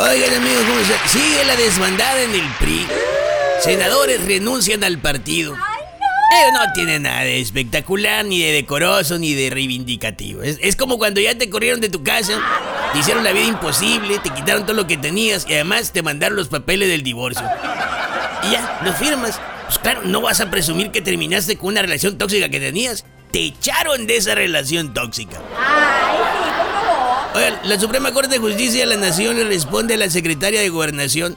Oigan amigos. Sigue la desbandada en el PRI. Senadores renuncian al partido. Pero no tiene nada de espectacular, ni de decoroso, ni de reivindicativo. Es, es como cuando ya te corrieron de tu casa, te hicieron la vida imposible, te quitaron todo lo que tenías y además te mandaron los papeles del divorcio. Y ya, los firmas. Pues claro, no vas a presumir que terminaste con una relación tóxica que tenías. Te echaron de esa relación tóxica. Ay. Oigan, la Suprema Corte de Justicia de la Nación le responde a la secretaria de Gobernación.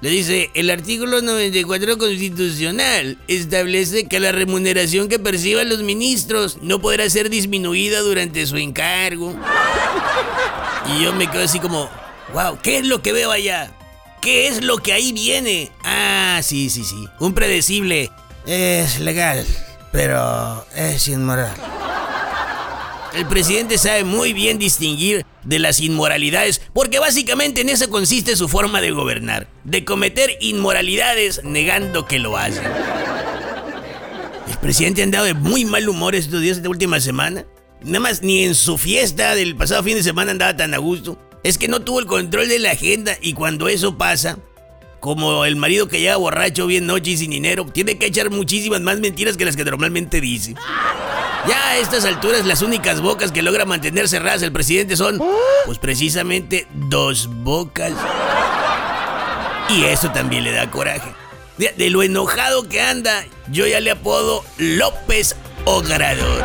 Le dice, el artículo 94 constitucional establece que la remuneración que perciban los ministros no podrá ser disminuida durante su encargo. Y yo me quedo así como, wow, ¿qué es lo que veo allá? ¿Qué es lo que ahí viene? Ah, sí, sí, sí. Un predecible. Es legal, pero es inmoral. El presidente sabe muy bien distinguir de las inmoralidades, porque básicamente en eso consiste su forma de gobernar, de cometer inmoralidades negando que lo hacen. El presidente ha andado de muy mal humor estos días, esta última semana. Nada más ni en su fiesta del pasado fin de semana andaba tan a gusto. Es que no tuvo el control de la agenda y cuando eso pasa, como el marido que llega borracho bien noche y sin dinero, tiene que echar muchísimas más mentiras que las que normalmente dice. Ya a estas alturas las únicas bocas que logra mantener cerradas el presidente son, pues precisamente dos bocas. Y eso también le da coraje. De, de lo enojado que anda, yo ya le apodo López Ogrador.